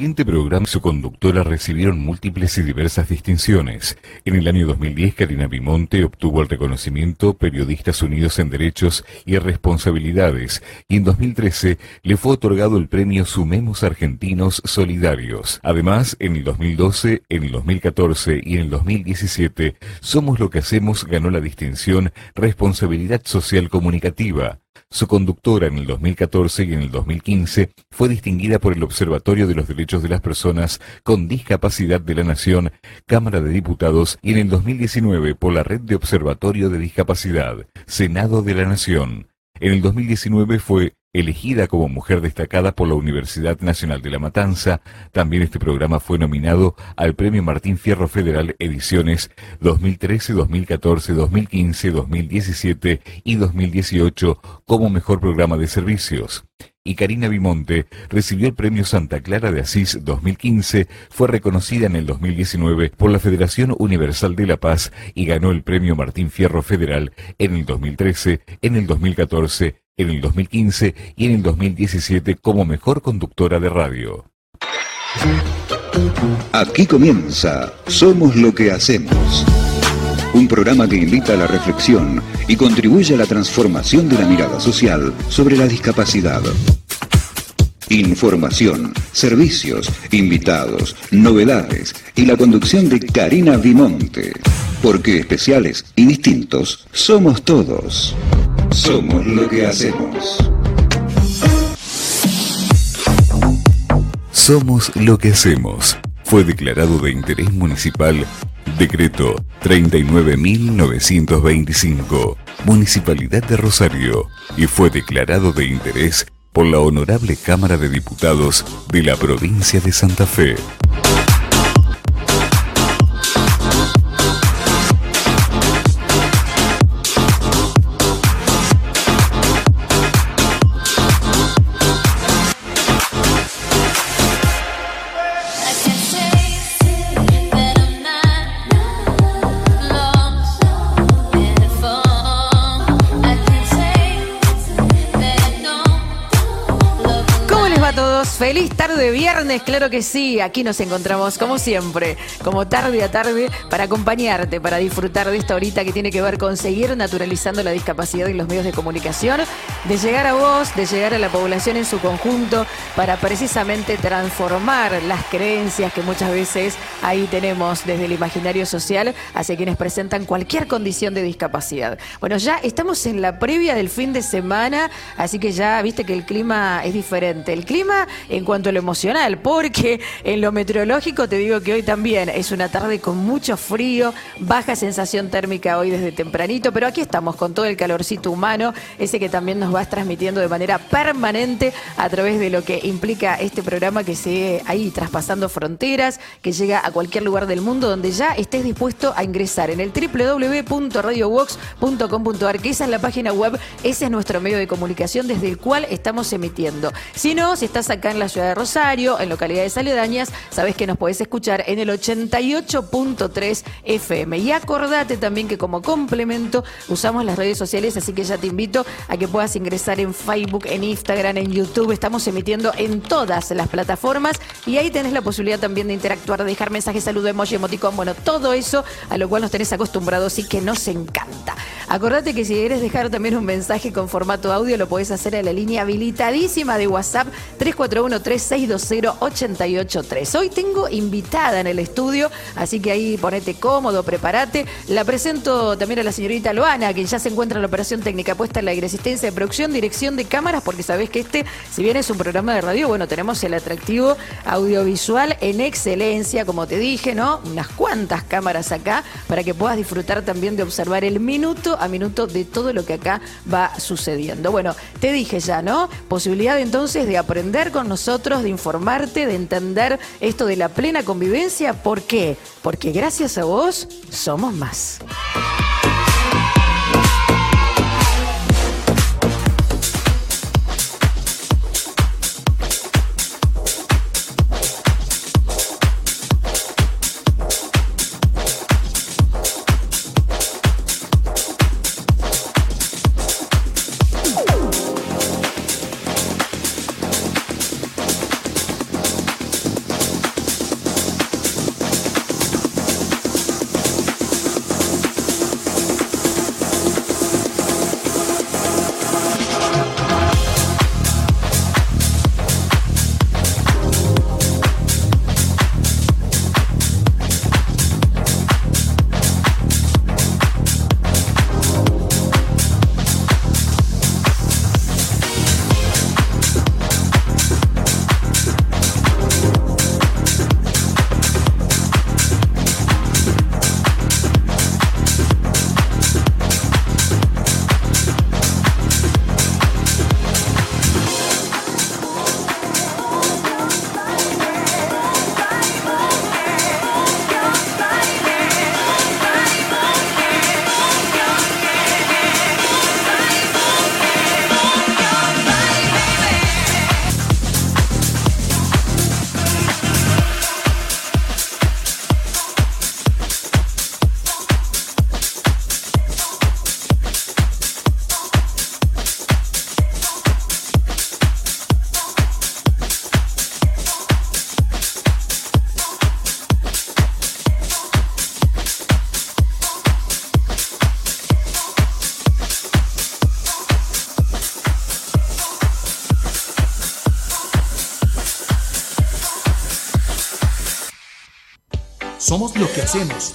siguiente programa su conductora recibieron múltiples y diversas distinciones. En el año 2010, Karina Bimonte obtuvo el reconocimiento Periodistas Unidos en Derechos y Responsabilidades y en 2013 le fue otorgado el premio Sumemos Argentinos Solidarios. Además, en el 2012, en el 2014 y en el 2017, Somos lo que hacemos ganó la distinción Responsabilidad Social Comunicativa. Su conductora en el 2014 y en el 2015 fue distinguida por el Observatorio de los Derechos de las Personas con Discapacidad de la Nación, Cámara de Diputados y en el 2019 por la Red de Observatorio de Discapacidad, Senado de la Nación. En el 2019 fue elegida como mujer destacada por la Universidad Nacional de La Matanza. También este programa fue nominado al Premio Martín Fierro Federal Ediciones 2013, 2014, 2015, 2017 y 2018 como mejor programa de servicios. Y Karina Bimonte recibió el Premio Santa Clara de Asís 2015, fue reconocida en el 2019 por la Federación Universal de la Paz y ganó el Premio Martín Fierro Federal en el 2013, en el 2014 en el 2015 y en el 2017 como mejor conductora de radio. Aquí comienza Somos lo que hacemos. Un programa que invita a la reflexión y contribuye a la transformación de la mirada social sobre la discapacidad. Información, servicios, invitados, novedades y la conducción de Karina Vimonte. Porque especiales y distintos somos todos. Somos lo que hacemos. Somos lo que hacemos. Fue declarado de interés municipal Decreto 39.925, Municipalidad de Rosario, y fue declarado de interés por la Honorable Cámara de Diputados de la provincia de Santa Fe. Feliz tarde viernes, claro que sí. Aquí nos encontramos como siempre, como tarde a tarde, para acompañarte, para disfrutar de esta horita que tiene que ver con seguir naturalizando la discapacidad en los medios de comunicación, de llegar a vos, de llegar a la población en su conjunto, para precisamente transformar las creencias que muchas veces ahí tenemos desde el imaginario social hacia quienes presentan cualquier condición de discapacidad. Bueno, ya estamos en la previa del fin de semana, así que ya viste que el clima es diferente. El clima cuanto a lo emocional, porque en lo meteorológico te digo que hoy también es una tarde con mucho frío, baja sensación térmica hoy desde tempranito, pero aquí estamos con todo el calorcito humano, ese que también nos vas transmitiendo de manera permanente a través de lo que implica este programa que sigue ahí traspasando fronteras, que llega a cualquier lugar del mundo donde ya estés dispuesto a ingresar en el www.radiobox.com.ar, que esa es la página web, ese es nuestro medio de comunicación desde el cual estamos emitiendo. Si no, si estás acá en la ciudad de Rosario, en localidades aledañas, sabes que nos podés escuchar en el 88.3 FM. Y acordate también que como complemento usamos las redes sociales, así que ya te invito a que puedas ingresar en Facebook, en Instagram, en YouTube. Estamos emitiendo en todas las plataformas y ahí tenés la posibilidad también de interactuar, de dejar mensajes, saludo, emoji, emoticón, bueno, todo eso a lo cual nos tenés acostumbrados y que nos encanta. Acordate que si quieres dejar también un mensaje con formato audio, lo podés hacer a la línea habilitadísima de WhatsApp 341-3620-883. Hoy tengo invitada en el estudio, así que ahí ponete cómodo, prepárate. La presento también a la señorita Loana, que ya se encuentra en la operación técnica puesta en la existencia de producción, dirección de cámaras, porque sabés que este, si bien es un programa de radio, bueno, tenemos el atractivo audiovisual en excelencia, como te dije, ¿no? Unas cuantas cámaras acá para que puedas disfrutar también de observar el minuto a minuto de todo lo que acá va sucediendo. Bueno, te dije ya, ¿no? Posibilidad entonces de aprender con nosotros, de informarte, de entender esto de la plena convivencia. ¿Por qué? Porque gracias a vos somos más.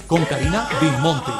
Con Karina Vilmonte.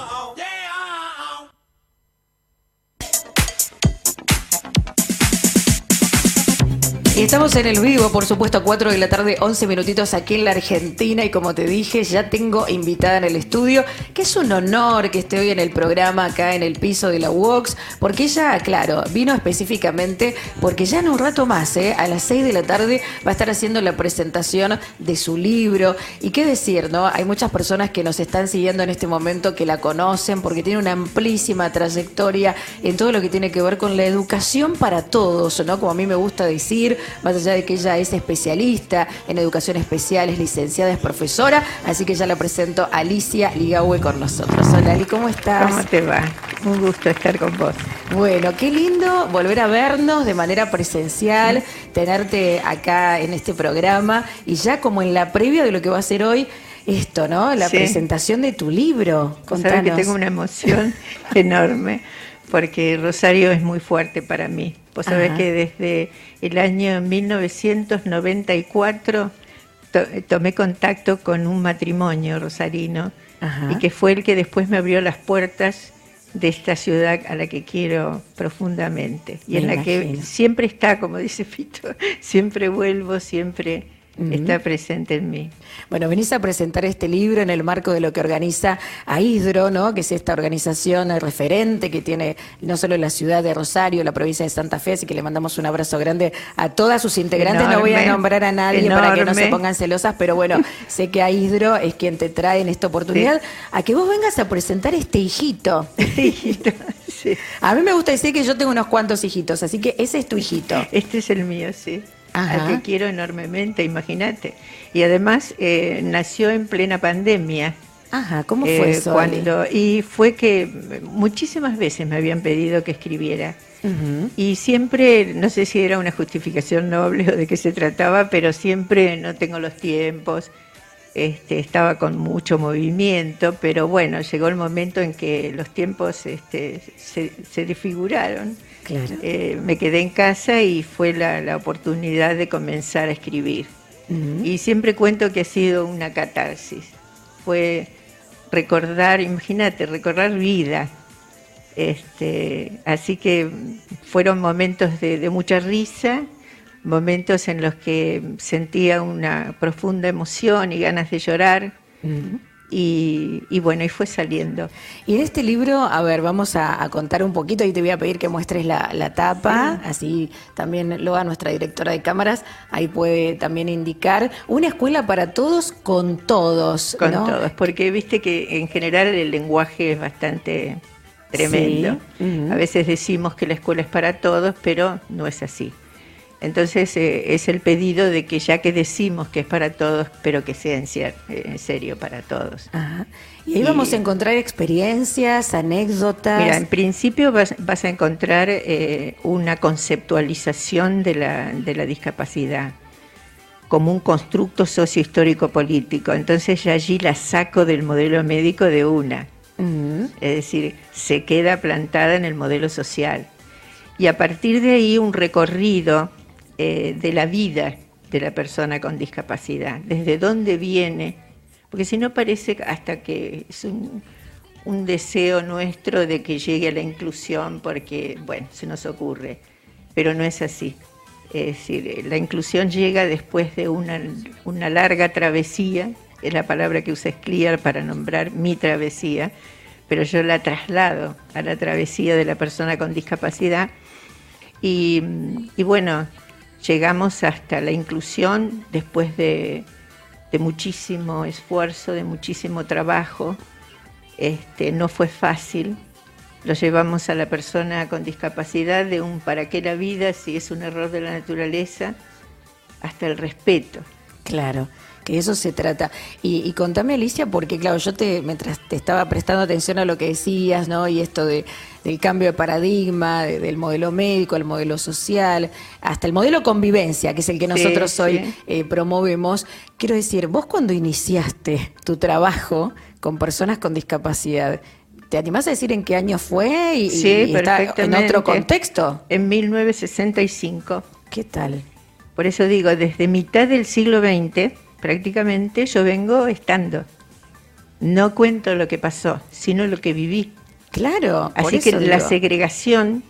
Y estamos en el vivo, por supuesto, 4 de la tarde, 11 minutitos aquí en la Argentina. Y como te dije, ya tengo invitada en el estudio, que es un honor que esté hoy en el programa acá en el piso de la UOX, porque ella, claro, vino específicamente porque ya en un rato más, ¿eh? a las 6 de la tarde, va a estar haciendo la presentación de su libro. Y qué decir, ¿no? Hay muchas personas que nos están siguiendo en este momento que la conocen porque tiene una amplísima trayectoria en todo lo que tiene que ver con la educación para todos, ¿no? Como a mí me gusta decir más allá de que ella es especialista en educación especial, es licenciada, es profesora, así que ya la presento Alicia Ligahue con nosotros. Hola Ali, ¿cómo estás? ¿Cómo te va? Un gusto estar con vos. Bueno, qué lindo volver a vernos de manera presencial, tenerte acá en este programa y ya como en la previa de lo que va a ser hoy, esto, ¿no? La presentación de tu libro. Contanos. que tengo una emoción enorme porque Rosario es muy fuerte para mí. Vos sabés que desde el año 1994 tomé contacto con un matrimonio rosarino y que fue el que después me abrió las puertas de esta ciudad a la que quiero profundamente. Y en la que siempre está, como dice Fito, siempre vuelvo, siempre está presente en mí. Bueno, venís a presentar este libro en el marco de lo que organiza AIDRO, ¿no? que es esta organización referente que tiene no solo la ciudad de Rosario, la provincia de Santa Fe, así que le mandamos un abrazo grande a todas sus integrantes. no voy a nombrar a nadie para que no se pongan celosas, pero bueno, sé que AIDRO es quien te trae en esta oportunidad a que vos vengas a presentar este hijito. hijito. Sí. A mí me gusta decir que yo tengo unos cuantos hijitos, así que ese es tu hijito. Este es el mío, sí al que quiero enormemente, imagínate. Y además eh, nació en plena pandemia. Ajá, ¿cómo fue eh, eso? Cuando, y fue que muchísimas veces me habían pedido que escribiera. Y siempre, no sé si era una justificación noble o de qué se trataba, pero siempre no tengo los tiempos. Este, estaba con mucho movimiento, pero bueno, llegó el momento en que los tiempos este, se, se desfiguraron eh, me quedé en casa y fue la, oportunidad de comenzar a escribir. Y siempre cuento que ha sido una catarsis. Fue recordar, imagínate, recordar vida. Este, así que fueron momentos de, mucha risa, momentos en los que sentía una profunda emoción y ganas de llorar. Y, bueno, y fue saliendo. Y en este libro, a ver, vamos a, contar un poquito y te voy a pedir que muestres la, tapa, así también lo a nuestra directora de cámaras, ahí puede también indicar una escuela para todos con todos. Con todos, porque viste que en general el lenguaje es bastante tremendo. A veces decimos que la escuela es para todos, pero no es así. Entonces eh, es el pedido de que ya que decimos que es para todos, pero que sea en, serio para todos. Y ahí vamos a encontrar experiencias, anécdotas. Mira, en principio vas, a encontrar eh, una conceptualización de la, de la discapacidad como un constructo sociohistórico político. Entonces ya allí la saco del modelo médico de una. Es decir, se queda plantada en el modelo social. Y a partir de ahí un recorrido eh, de la vida de la persona con discapacidad, desde dónde viene, porque si no parece hasta que es un, deseo nuestro de que llegue a la inclusión, porque, bueno, se nos ocurre, pero no es así. Es decir, la inclusión llega después de una, una larga travesía, es la palabra que usa Scliar para nombrar mi travesía, pero yo la traslado a la travesía de la persona con discapacidad. Y bueno, llegamos hasta la inclusión después de, muchísimo esfuerzo, de muchísimo trabajo. Este, no fue fácil. Lo llevamos a la persona con discapacidad de un para qué la vida si es un error de la naturaleza hasta el respeto. Claro que eso se trata. Y, contame, Alicia, porque claro, yo te, mientras te estaba prestando atención a lo que decías, ¿no? Y esto de, del cambio de paradigma, del modelo médico, el modelo social, hasta el modelo convivencia, que es el que nosotros hoy eh, promovemos. Quiero decir, vos cuando iniciaste tu trabajo con personas con discapacidad, ¿Te animás a decir en qué año fue y, sí, en otro contexto? En 1965. ¿Qué tal? Por eso digo, desde mitad del siglo XX prácticamente yo vengo estando. No cuento lo que pasó, sino lo que viví. Claro. Así que la segregación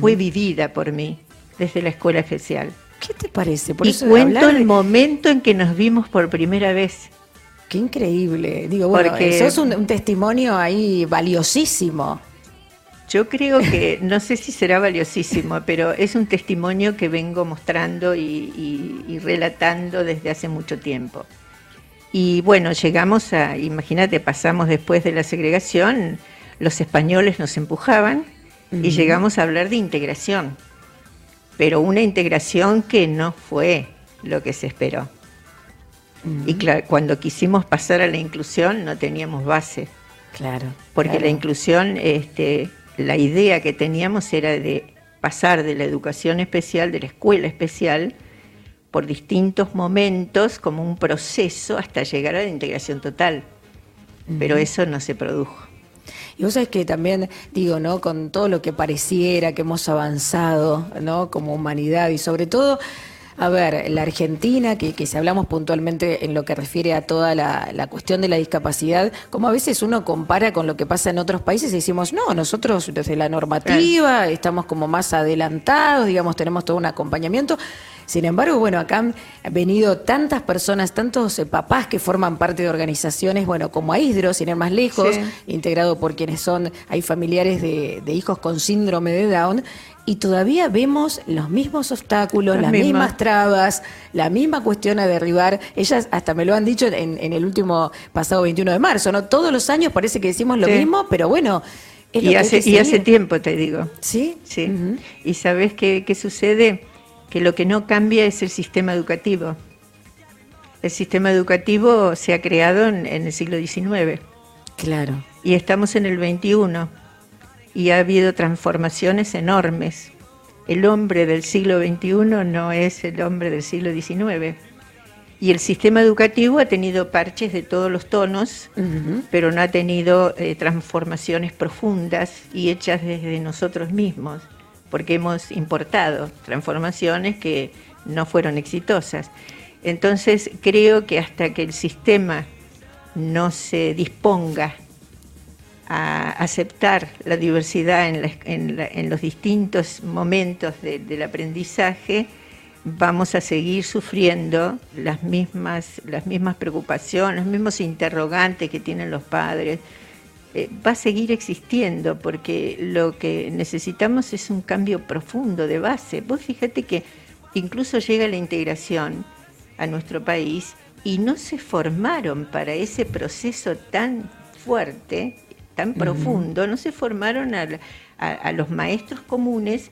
fue vivida por mí desde la escuela especial. ¿Qué te parece? Por y eso cuento de- el momento en que nos vimos por primera vez. Qué increíble. Digo, bueno, Porque- eso es un, un testimonio ahí valiosísimo. Yo creo que, no sé si será valiosísimo, pero es un testimonio que vengo mostrando y, y- y relatando desde hace mucho tiempo. Y bueno, llegamos a, imagínate, pasamos después de la segregación, los españoles nos empujaban y llegamos a hablar de integración, pero una integración que no fue lo que se esperó. Y claro, cuando quisimos pasar a la inclusión no teníamos base Claro. porque claro. la inclusión, este, la idea que teníamos era de pasar de la educación especial, de la escuela especial, por distintos momentos como un proceso hasta llegar a la integración total. Pero eso no se produjo. Y vos sabés que también, digo, ¿no? Con todo lo que pareciera que hemos avanzado, ¿no? Como humanidad y sobre todo, a ver, la Argentina, que, que si hablamos puntualmente en lo que refiere a toda la, la cuestión de la discapacidad, como a veces uno compara con lo que pasa en otros países y decimos, no, nosotros desde la normativa estamos como más adelantados, digamos, tenemos todo un acompañamiento. Sin embargo, bueno, acá han venido tantas personas, tantos eh, papás que forman parte de organizaciones, bueno, como AISDRO, sin ir más lejos, Sí. integrado por quienes son, hay familiares de, de hijos con síndrome de Down, y todavía vemos los mismos obstáculos, Las las mismas. mismas trabas, la misma cuestión a derribar. Ellas hasta me lo han dicho en, en el último pasado 21 de marzo, ¿no? Todos los años parece que decimos lo Sí. mismo, pero bueno, es lo Y que hay hace, que y hace tiempo, te digo. ¿Sí? Sí. ¿Y sabes qué, qué sucede? Que lo que no cambia es el sistema educativo. El sistema educativo se ha creado en, en el siglo XIX Claro. y estamos en el XXI y ha habido transformaciones enormes. El hombre del siglo XXI no es el hombre del siglo XIX. Y el sistema educativo ha tenido parches de todos los tonos, pero no ha tenido eh, transformaciones profundas y hechas desde nosotros mismos, porque hemos importado transformaciones que no fueron exitosas. Entonces creo que hasta que el sistema no se disponga a aceptar la diversidad en, los distintos momentos de- del aprendizaje, vamos a seguir sufriendo las mismas, las mismas preocupaciones, los mismos interrogantes que tienen los padres. Eh, va a seguir existiendo porque lo que necesitamos es un cambio profundo de base. Vos fíjate que incluso llega la integración a nuestro país y no se formaron para ese proceso tan fuerte, tan profundo, no se formaron a, a- a los maestros comunes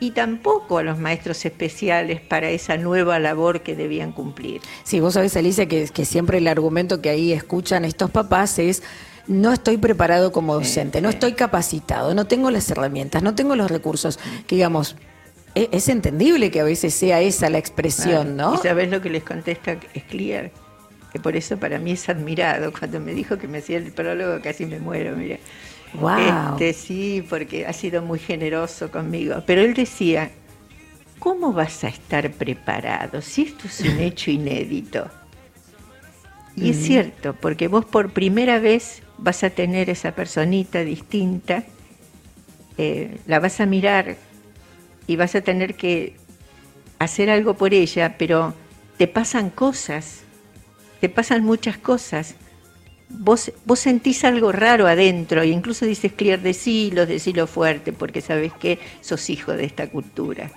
y tampoco a los maestros especiales para esa nueva labor que debían cumplir. Sí, vos sabés, Alicia, que, que siempre el argumento que ahí escuchan estos papás es no estoy preparado como docente, no estoy capacitado, no tengo las herramientas, no tengo los recursos. Que digamos, e- es, entendible que a veces sea esa la expresión, Claro. ¿no? ¿Y sabes lo que les contesta Scliar? Que por eso para mí es admirado. Cuando me dijo que me hacía el prólogo casi me muero, mira. Wow. Este, sí, porque ha sido muy generoso conmigo. Pero él decía, ¿cómo vas a estar preparado si esto es un hecho inédito? Y es cierto, porque vos por primera vez vas a tener esa personita distinta, eh, la vas a mirar y vas a tener que hacer algo por ella, pero te pasan cosas, te pasan muchas cosas. Vos, vos sentís algo raro adentro, e incluso dices, Clear, decilo, decilo fuerte, porque sabes que sos hijo de esta cultura.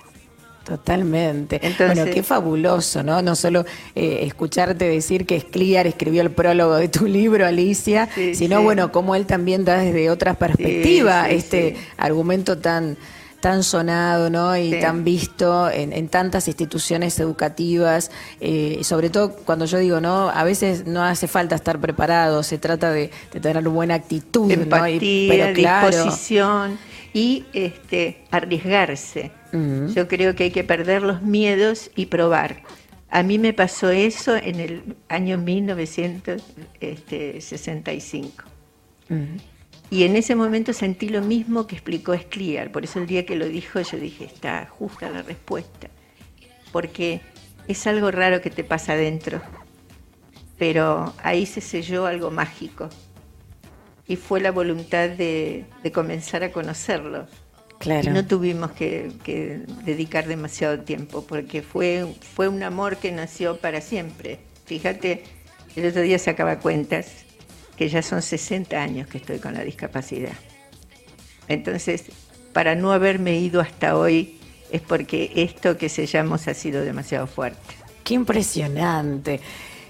Totalmente. Entonces- bueno, qué fabuloso, ¿no? No solo eh, escucharte decir que Scliar escribió el prólogo de tu libro, Alicia, Sí, sino, sí. bueno, cómo él también da desde otra perspectiva sí, este argumento tan tan sonado ¿no? y Sí. tan visto en, en tantas instituciones educativas, eh, sobre todo cuando yo digo, no, a veces no hace falta estar preparado, se trata de, de tener buena actitud, ¿no? Y- pero claro, disposición y este, arriesgarse. Yo creo que hay que perder los miedos y probar. A mí me pasó eso en el año 1965. Ujú. Y en ese momento sentí lo mismo que explicó Scliar. Por eso el día que lo dijo yo dije, está justa la respuesta. Porque es algo raro que te pasa adentro. pero ahí se selló algo mágico y fue la voluntad de, de comenzar a conocerlo. Claro. Y no tuvimos que, que dedicar demasiado tiempo porque fue, fue un amor que nació para siempre. Fíjate, el otro día sacaba cuentas que ya son 60 años que estoy con la discapacidad. Entonces, para no haberme ido hasta hoy es porque esto que sellamos ha sido demasiado fuerte. Qué impresionante.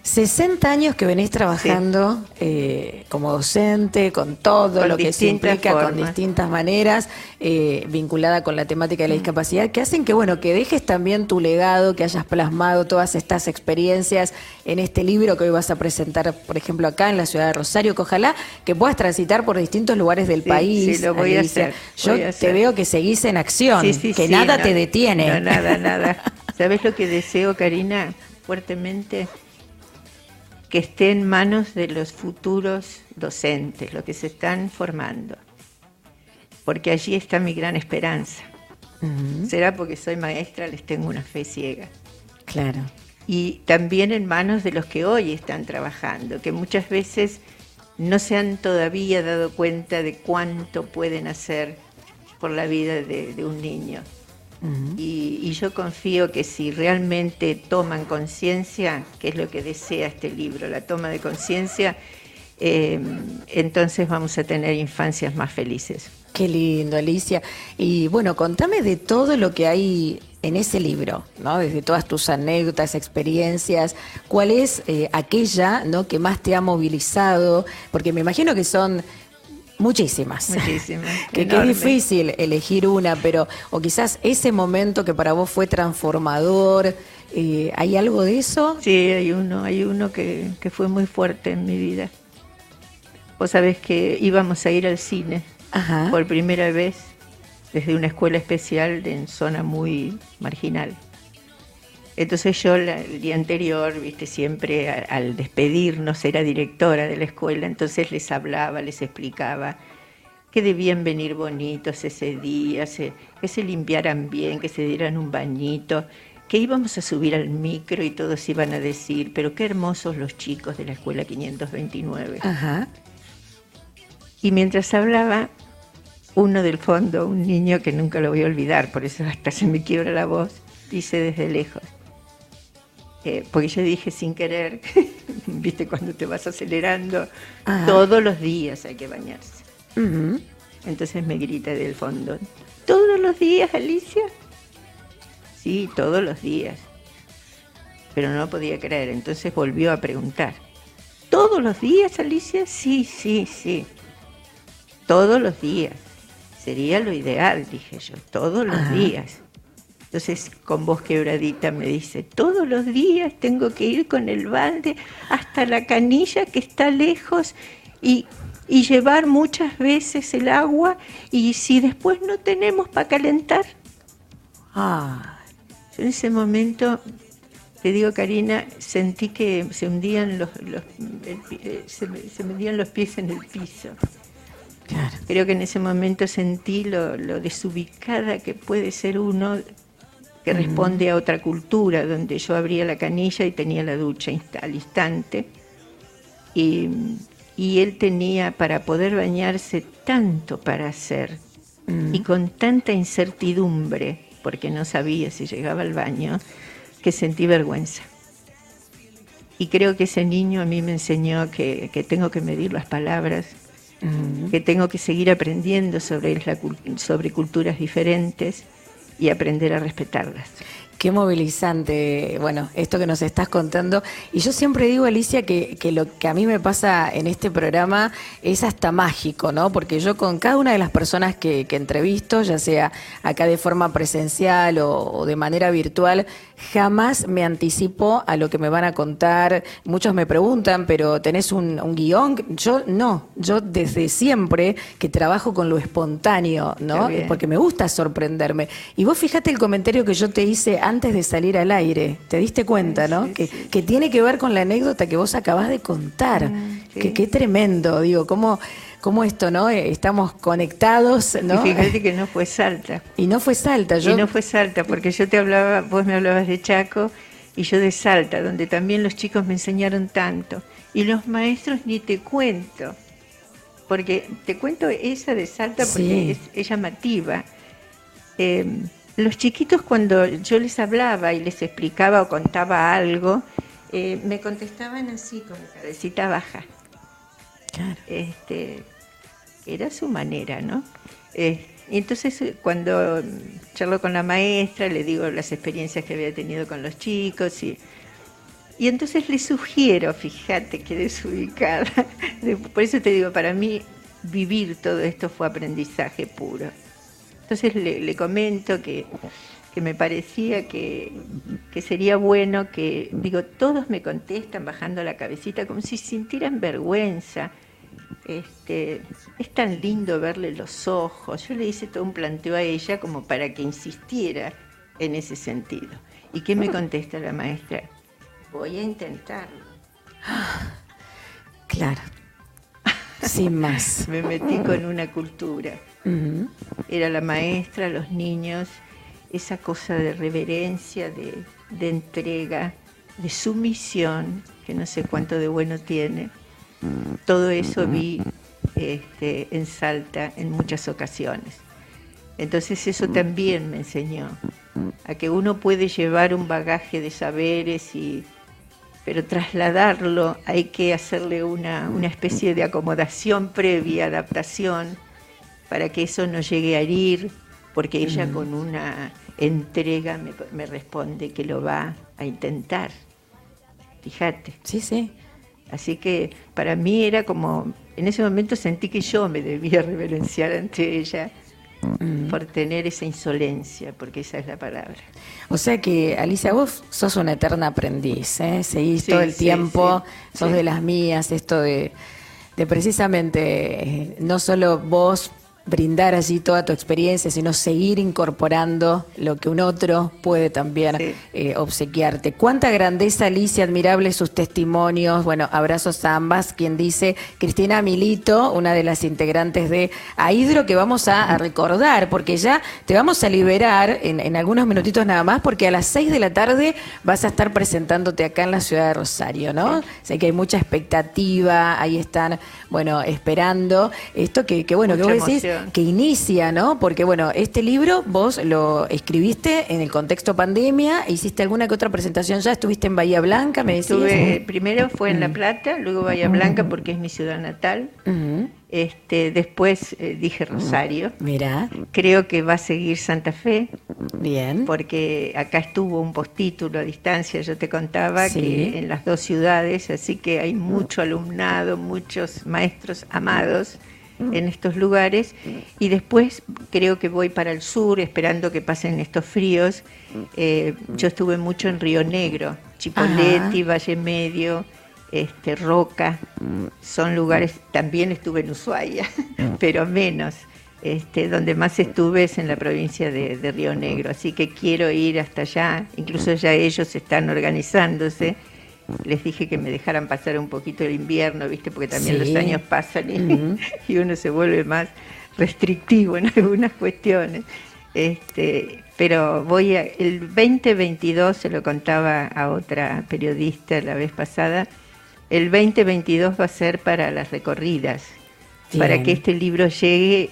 60 años que venís trabajando eh, como docente, con todo Con lo que se implica, con distintas maneras, eh, vinculada con la temática de la discapacidad, que hacen que, bueno, que dejes también tu legado, que hayas plasmado todas estas experiencias en este libro que hoy vas a presentar, por ejemplo, acá en la ciudad de Rosario, que ojalá que puedas transitar por distintos lugares del Sí, país. sí, lo voy a hacer, Yo voy a te veo que seguís en acción, Sí, que nada no, te detiene. no, nada, nada. ¿Sabes lo que deseo, Karina, fuertemente? Que esté en manos de los futuros docentes, los que se están formando. Porque allí está mi gran esperanza. Será porque soy maestra, les tengo una fe ciega. Claro. y también en manos de los que hoy están trabajando, que muchas veces no se han todavía dado cuenta de cuánto pueden hacer por la vida de, de un niño. Y, y yo confío que si realmente toman conciencia, que es lo que desea este libro, la toma de conciencia, eh, entonces vamos a tener infancias más felices. Qué lindo, Alicia. Y bueno, contame de todo lo que hay en ese libro, ¿no? Desde todas tus anécdotas, experiencias, ¿cuál es eh, aquella, ¿no? que más te ha movilizado? Porque me imagino que son muchísimas. Muchísimas. que, enorme. difícil elegir una, pero o quizás ese momento que para vos fue transformador, eh, ¿hay algo de eso? Sí, hay uno, hay uno que, que fue muy fuerte en mi vida. Vos sabés que íbamos a ir al cine Ajá. por primera vez desde una escuela especial en zona muy marginal. Entonces yo la- el día anterior, viste, siempre a- al despedirnos era directora de la escuela, entonces les hablaba, les explicaba que debían venir bonitos ese día, se- que se limpiaran bien, que se dieran un bañito, que íbamos a subir al micro y todos iban a decir, pero qué hermosos los chicos de la escuela 529. Ajá. Y mientras hablaba, uno del fondo, un niño que nunca lo voy a olvidar, por eso hasta se me quiebra la voz, dice desde lejos. Eh, porque yo dije sin querer, viste cuando te vas acelerando, Ajá. todos los días hay que bañarse. Entonces me grita del fondo, ¿todos los días, Alicia? Sí, todos los días. Pero no podía creer, entonces volvió a preguntar, ¿todos los días, Alicia? Sí, sí, sí. Todos los días. Sería lo ideal, dije yo, todos los Ajá. días. Entonces, con voz quebradita me dice, todos los días tengo que ir con el balde hasta la canilla que está lejos y, y llevar muchas veces el agua y si después no tenemos para calentar. Ah, Yo en ese momento, te digo Karina, sentí que se hundían los, los- el pi- eh, se, me, se me hundían los pies en el piso. claro. Creo que en ese momento sentí lo, lo desubicada que puede ser uno que responde a otra cultura, donde yo abría la canilla y tenía la ducha al instante. Y, y él tenía para poder bañarse tanto para hacer y con tanta incertidumbre, porque no sabía si llegaba al baño, que sentí vergüenza. Y creo que ese niño a mí me enseñó que, que tengo que medir las palabras, que tengo que seguir aprendiendo sobre, la sobre culturas diferentes y aprender a respetarlas. Qué movilizante, bueno, esto que nos estás contando. Y yo siempre digo, Alicia, que, que lo que a mí me pasa en este programa es hasta mágico, ¿no? Porque yo con cada una de las personas que, que entrevisto, ya sea acá de forma presencial o, o de manera virtual, jamás me anticipo a lo que me van a contar. Muchos me preguntan, pero ¿tenés un, un guion? Yo no, yo desde siempre que trabajo con lo espontáneo, ¿no? Porque me gusta sorprenderme. Y vos fíjate el comentario que yo te hice antes de salir al aire. ¿Te diste cuenta, no? Sí, que, sí. que tiene que ver con la anécdota que vos acabás de contar. Mm, sí. que, qué tremendo, digo, cómo, cómo esto, ¿no? Eh, Estamos conectados, ¿no? Y fíjate que no fue Salta. Y no fue Salta, yo. Y no fue Salta, porque yo te hablaba, vos me hablabas de Chaco, y yo de Salta, donde también los chicos me enseñaron tanto, y los maestros ni te cuento, porque te cuento esa de Salta porque es, llamativa. Em, los chiquitos cuando yo les hablaba y les explicaba o contaba algo, eh, me contestaban así, con la cabecita baja. Claro. Este, era su manera, ¿no? Eh, y entonces cuando charlo con la maestra, le digo las experiencias que había tenido con los chicos y, y entonces le sugiero, fíjate que desubicada, por eso te digo, para mí vivir todo esto fue aprendizaje puro. Entonces le, comento que, me parecía que, que, sería bueno que, digo, todos me contestan bajando la cabecita como si sintieran vergüenza este, es tan lindo verle los ojos. Yo le hice todo un planteo a ella como para que insistiera en ese sentido. ¿Y qué me contesta la maestra? Voy a intentarlo. Claro. Sin más. me metí con una cultura. Era la maestra, los niños, esa cosa de reverencia, de, entrega, de sumisión, que no sé cuánto de bueno tiene todo eso vi este, en Salta en muchas ocasiones. Entonces eso también me enseñó a que uno puede llevar un bagaje de saberes y pero trasladarlo hay que hacerle una, especie de acomodación previa, adaptación, para que eso no llegue a herir, porque ella con una entrega me, me responde que lo va a intentar. Fíjate. Sí, sí. Así que para mí era como, en ese momento sentí que yo me debía reverenciar ante ella por tener esa insolencia, porque esa es la palabra. O sea que, Alicia, vos sos una eterna aprendiz, ¿eh? seguís todo el tiempo, sos de las mías, esto de, de precisamente, eh, no solo vos brindar allí toda tu experiencia, sino seguir incorporando lo que un otro puede también eh, obsequiarte. Cuánta grandeza, Alicia, admirable sus testimonios. Bueno, abrazos a ambas. Quien dice Cristina Milito, una de las integrantes de AIDRO, que vamos a, recordar, porque ya te vamos a liberar en, algunos minutitos nada más, porque a las seis de la tarde vas a estar presentándote acá en la ciudad de Rosario, ¿no? Sé que hay mucha expectativa, ahí están, bueno, esperando esto que, que bueno, que vos decís que inicia, ¿no? Porque bueno, este libro vos lo escribiste en el contexto pandemia, hiciste alguna que otra presentación ya, estuviste en Bahía Blanca, me decías. Estuve, primero fue en La Plata, luego Bahía Blanca porque es mi ciudad natal. Este, después eh, dije Rosario. Mira. Creo que va a seguir Santa Fe. Bien. Porque acá estuvo un postítulo a distancia, yo te contaba que en las dos ciudades, así que hay mucho alumnado, muchos maestros amados en estos lugares y después creo que voy para el sur esperando que pasen estos fríos. Eh, yo estuve mucho en Río Negro, Chipoleti, Valle Medio, este, Roca, son lugares, también estuve en Ushuaia, pero menos. Este, donde más estuve es en la provincia de, de Río Negro, así que quiero ir hasta allá, incluso ya ellos están organizándose les dije que me dejaran pasar un poquito el invierno, ¿viste? Porque también los años pasan y, uno se vuelve más restrictivo en algunas cuestiones. Este, pero voy a, el 2022, se lo contaba a otra periodista la vez pasada, el 2022 va a ser para las recorridas, para que este libro llegue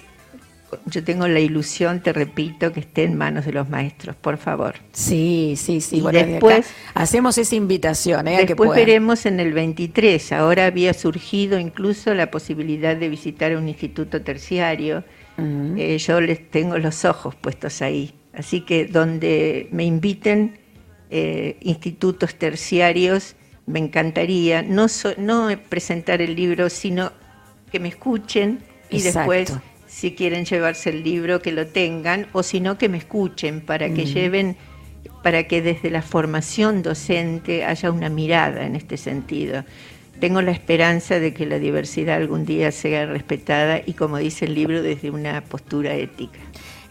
yo tengo la ilusión, te repito, que esté en manos de los maestros, por favor. Sí, sí, sí. bueno, después hacemos esa invitación. ¿eh? Después veremos en el 23. Ahora había surgido incluso la posibilidad de visitar un instituto terciario. Eh, yo les tengo los ojos puestos ahí. Así que donde me inviten eh, institutos terciarios, me encantaría no, no presentar el libro, sino que me escuchen y después si quieren llevarse el libro, que lo tengan, o si no, que me escuchen para que lleven, para que desde la formación docente haya una mirada en este sentido. Tengo la esperanza de que la diversidad algún día sea respetada y, como dice el libro, desde una postura ética.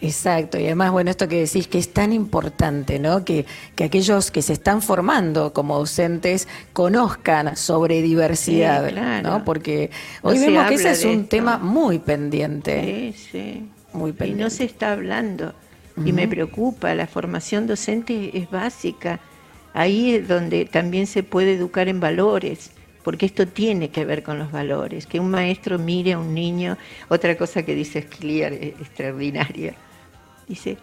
Exacto, y además, bueno, esto que decís que es tan importante, ¿no? Que, que aquellos que se están formando como docentes conozcan sobre diversidad, ¿no? Porque hoy vemos que ese es un tema muy pendiente. Sí, sí. Muy pendiente. Y no se está hablando. Y me preocupa, la formación docente es básica. ahí es donde también se puede educar en valores, porque esto tiene que ver con los valores, que un maestro mire a un niño, otra cosa que dice Scliar es extraordinaria, dice,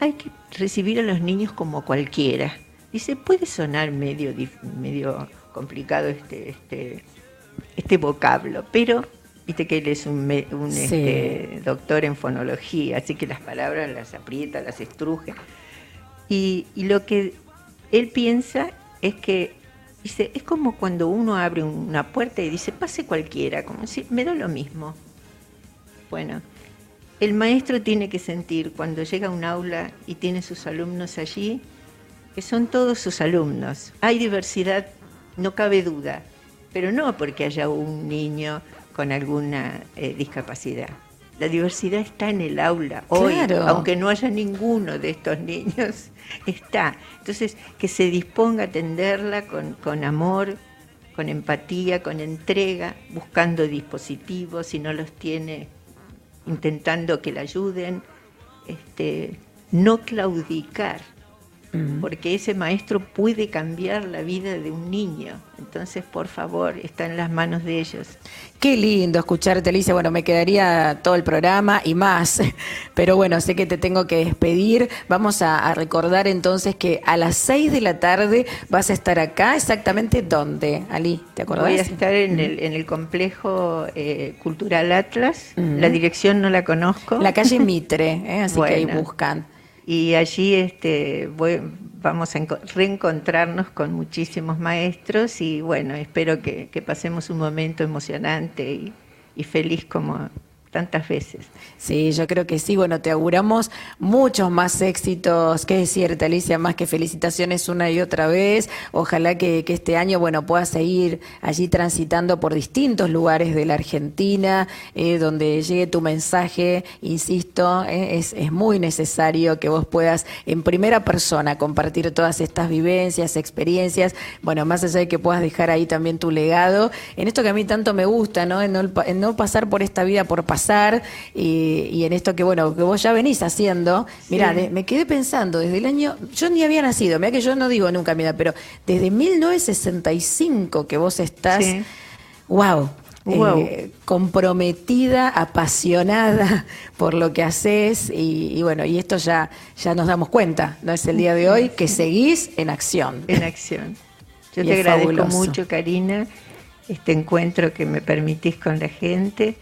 hay que recibir a los niños como cualquiera. Dice, puede sonar medio, medio complicado este, este, este vocablo, pero viste que él es un, este, doctor en fonología, así que las palabras las aprieta, las estruje. Y, lo que él piensa es que, dice, es como cuando uno abre una puerta y dice, pase cualquiera, como si me da lo mismo. Bueno, el maestro tiene que sentir cuando llega a un aula y tiene sus alumnos allí, que son todos sus alumnos. Hay diversidad, no cabe duda, pero no porque haya un niño con alguna eh, discapacidad. La diversidad está en el aula hoy, aunque no haya ninguno de estos niños, está. Entonces, que se disponga a atenderla con, con amor, con empatía, con entrega, buscando dispositivos, si no los tiene, intentando que la ayuden, este, no claudicar, porque ese maestro puede cambiar la vida de un niño. Entonces, por favor, está en las manos de ellos. Qué lindo escucharte, Alicia. Bueno, me quedaría todo el programa y más, pero bueno, sé que te tengo que despedir. Vamos a, recordar entonces que a las 6 de la tarde vas a estar acá. ¿Exactamente dónde, Ali? ¿Te acordás? Voy a estar en, el, en el complejo eh, cultural Atlas. La dirección no la conozco. La calle Mitre, ¿eh? así que ahí buscan y allí este, vamos a reencontrarnos con muchísimos maestros y bueno, espero que, pasemos un momento emocionante y, y feliz como, tantas veces. Sí, yo creo que sí. Bueno, te auguramos muchos más éxitos. Qué decirte, Alicia, más que felicitaciones una y otra vez. Ojalá que, este año, bueno, puedas seguir allí transitando por distintos lugares de la Argentina, eh, donde llegue tu mensaje. Insisto, eh, es, es muy necesario que vos puedas en primera persona compartir todas estas vivencias, experiencias. Bueno, más allá de que puedas dejar ahí también tu legado. En esto que a mí tanto me gusta, ¿no? En no, en no pasar por esta vida por pasar y, en esto que bueno que vos ya venís haciendo. Mira, me quedé pensando desde el año, yo ni había nacido, mira que yo no digo nunca, mira, pero desde 1965 que vos estás, wow, eh, comprometida, apasionada por lo que haces y, bueno, y esto ya, ya nos damos cuenta, ¿no? Es el día de hoy que seguís en acción. En acción. Yo te agradezco mucho, Karina, este encuentro que me permitís con la gente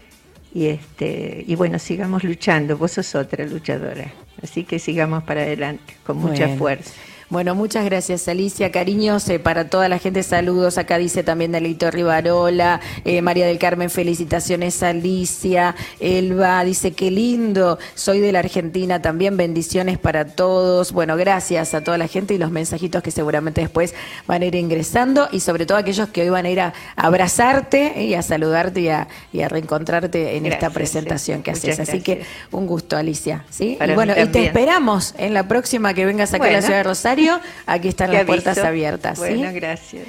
y este y bueno sigamos luchando. Vos sos otra luchadora. Así que sigamos para adelante con mucha fuerza bueno, muchas gracias Alicia, cariños eh, para toda la gente, saludos, acá dice también Delito Rivarola, eh, María del Carmen, felicitaciones Alicia, Elba dice qué lindo, soy de la Argentina también, bendiciones para todos, bueno, gracias a toda la gente y los mensajitos que seguramente después van a ir ingresando y sobre todo aquellos que hoy van a ir a abrazarte eh, y a saludarte y a, reencontrarte en esta presentación que haces. Así que un gusto Alicia, ¿sí? y bueno, y te esperamos en la próxima que vengas acá a la ciudad de Rosario aquí están las puertas abiertas. Bueno, gracias.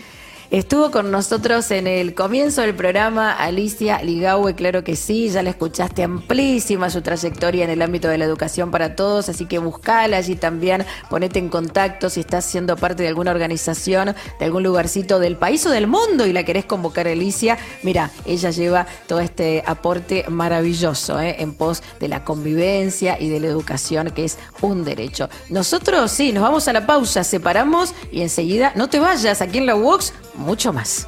Estuvo con nosotros en el comienzo del programa Alicia Ligaue, claro que sí, ya la escuchaste amplísima su trayectoria en el ámbito de la educación para todos, así que buscala allí también, ponete en contacto si estás siendo parte de alguna organización, de algún lugarcito del país o del mundo y la querés convocar Alicia, mira, ella lleva todo este aporte maravilloso ¿eh? en pos de la convivencia y de la educación, que es un derecho. Nosotros sí, nos vamos a la pausa, separamos y enseguida, no te vayas aquí en la UOX mucho más.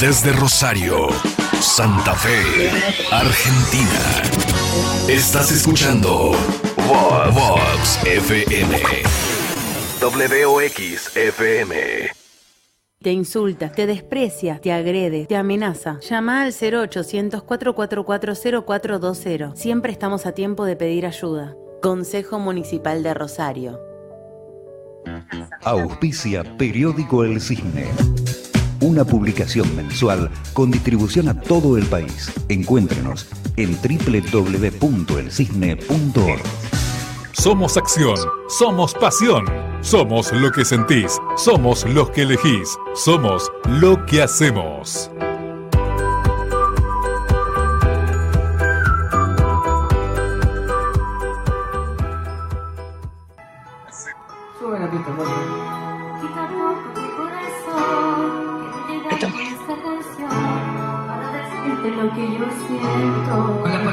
Desde Rosario, Santa Fe, Argentina. Estás escuchando Vox FM. WOX FM. Te insulta, te desprecia, te agrede, te amenaza. Llama al 0800 444 0420. Siempre estamos a tiempo de pedir ayuda. Consejo Municipal de Rosario. Auspicia Periódico El Cisne. Una publicación mensual con distribución a todo el país. Encuéntrenos en www.elcisne.org. Somos acción, somos pasión, somos lo que sentís, somos los que elegís, somos lo que hacemos. Con las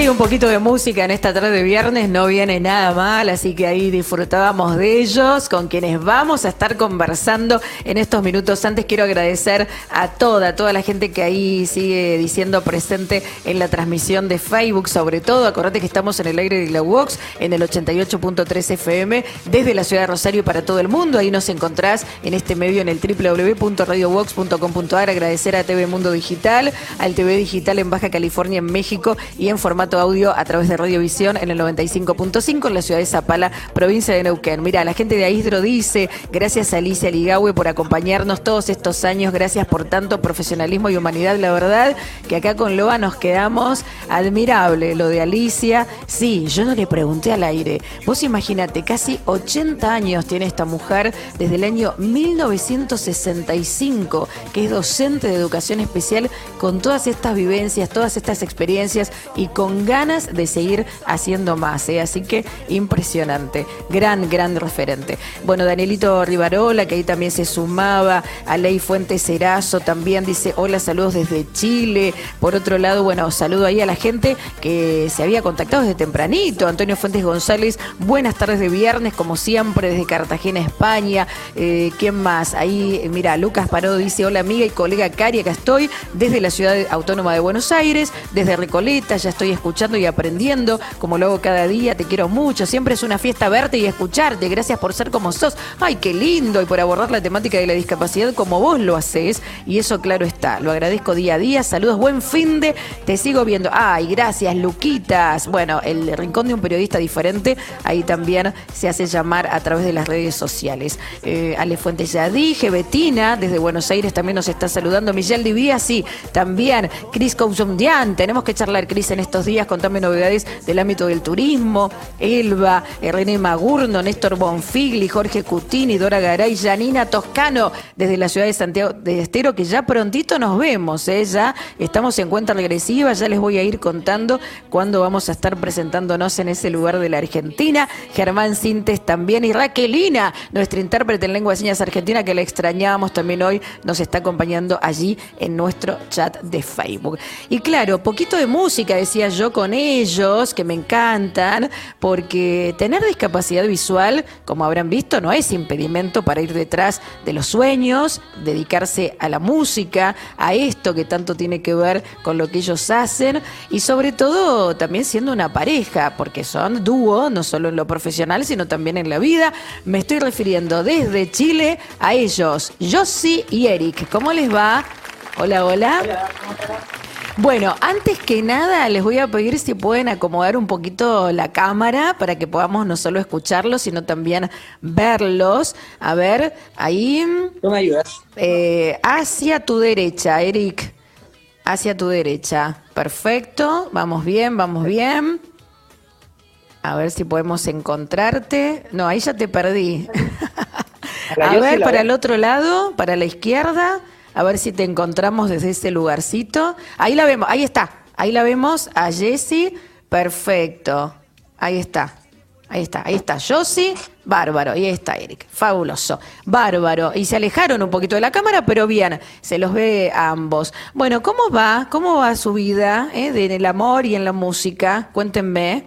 sí, un poquito de música en esta tarde de viernes no viene nada mal, así que ahí disfrutábamos de ellos, con quienes vamos a estar conversando en estos minutos. Antes quiero agradecer a toda, toda la gente que ahí sigue diciendo presente en la transmisión de Facebook, sobre todo. Acordate que estamos en el aire de Vox, en el 88.3 FM, desde la ciudad de Rosario para todo el mundo. Ahí nos encontrás en este medio en el www.radiovox.com.ar. Agradecer a TV Mundo Digital, al TV Digital en Baja California, en México, y en formato audio a través de Radiovisión en el 95.5 en la ciudad de Zapala, provincia de Neuquén. Mira, la gente de Aisdro dice, gracias a Alicia Ligahue por acompañarnos todos estos años, gracias por tanto profesionalismo y humanidad. La verdad que acá con Loa nos quedamos admirable lo de Alicia. Sí, yo no le pregunté al aire. Vos imagínate, casi 80 años tiene esta mujer desde el año 1965, que es docente de educación especial con todas estas vivencias, todas estas experiencias y con ganas de seguir haciendo más. ¿eh? Así que impresionante. Gran, gran referente. Bueno, Danielito Rivarola, que ahí también se sumaba, a Ley Fuentes Cerazo también dice, hola, saludos desde Chile. Por otro lado, bueno, saludo ahí a la gente que se había contactado desde tempranito. Antonio Fuentes González, buenas tardes de viernes, como siempre, desde Cartagena, España. Eh, ¿Quién más? Ahí, eh, mira, Lucas Parado dice, hola amiga y colega Cari, acá estoy, desde la ciudad autónoma de Buenos Aires, desde Recoleta, ya estoy ahí escuchando y aprendiendo, como lo hago cada día. Te quiero mucho. Siempre es una fiesta verte y escucharte. Gracias por ser como sos. Ay, qué lindo. Y por abordar la temática de la discapacidad como vos lo haces. Y eso, claro está. Lo agradezco día a día. Saludos, buen fin de. Te sigo viendo. Ay, gracias, Luquitas. Bueno, el rincón de un periodista diferente. Ahí también se hace llamar a través de las redes sociales. Eh, Ale Fuentes ya dije. Betina, desde Buenos Aires, también nos está saludando. Michelle Divía, sí, también. Cris Couzondian. Tenemos que charlar, Cris, en estos días. Contame novedades del ámbito del turismo. Elba, René Magurno, Néstor Bonfigli, Jorge Cutini, Dora Garay, Janina Toscano, desde la ciudad de Santiago de Estero, que ya prontito nos vemos, ¿eh? ya estamos en cuenta regresiva, ya les voy a ir contando cuándo vamos a estar presentándonos en ese lugar de la Argentina. Germán Sintes también y Raquelina, nuestra intérprete en lengua de señas argentina, que la extrañábamos también hoy, nos está acompañando allí en nuestro chat de Facebook. Y claro, poquito de música, decía yo, con ellos, que me encantan, porque tener discapacidad visual, como habrán visto, no es impedimento para ir detrás de los sueños, dedicarse a la música, a esto que tanto tiene que ver con lo que ellos hacen y sobre todo también siendo una pareja, porque son dúo, no solo en lo profesional, sino también en la vida. Me estoy refiriendo desde Chile a ellos, Josie y Eric. ¿Cómo les va? Hola, hola. Bueno, antes que nada les voy a pedir si pueden acomodar un poquito la cámara para que podamos no solo escucharlos, sino también verlos. A ver, ahí. ¿Tú me ayudas? Eh, hacia tu derecha, Eric. Hacia tu derecha. Perfecto. Vamos bien, vamos bien. A ver si podemos encontrarte. No, ahí ya te perdí. A ver, para el otro lado, para la izquierda. A ver si te encontramos desde ese lugarcito. Ahí la vemos, ahí está. Ahí la vemos a Jessie. Perfecto. Ahí está. Ahí está, ahí está Josie, bárbaro, y ahí está Eric, fabuloso, bárbaro. Y se alejaron un poquito de la cámara, pero bien, se los ve a ambos. Bueno, ¿cómo va? ¿Cómo va su vida eh, en el amor y en la música? Cuéntenme.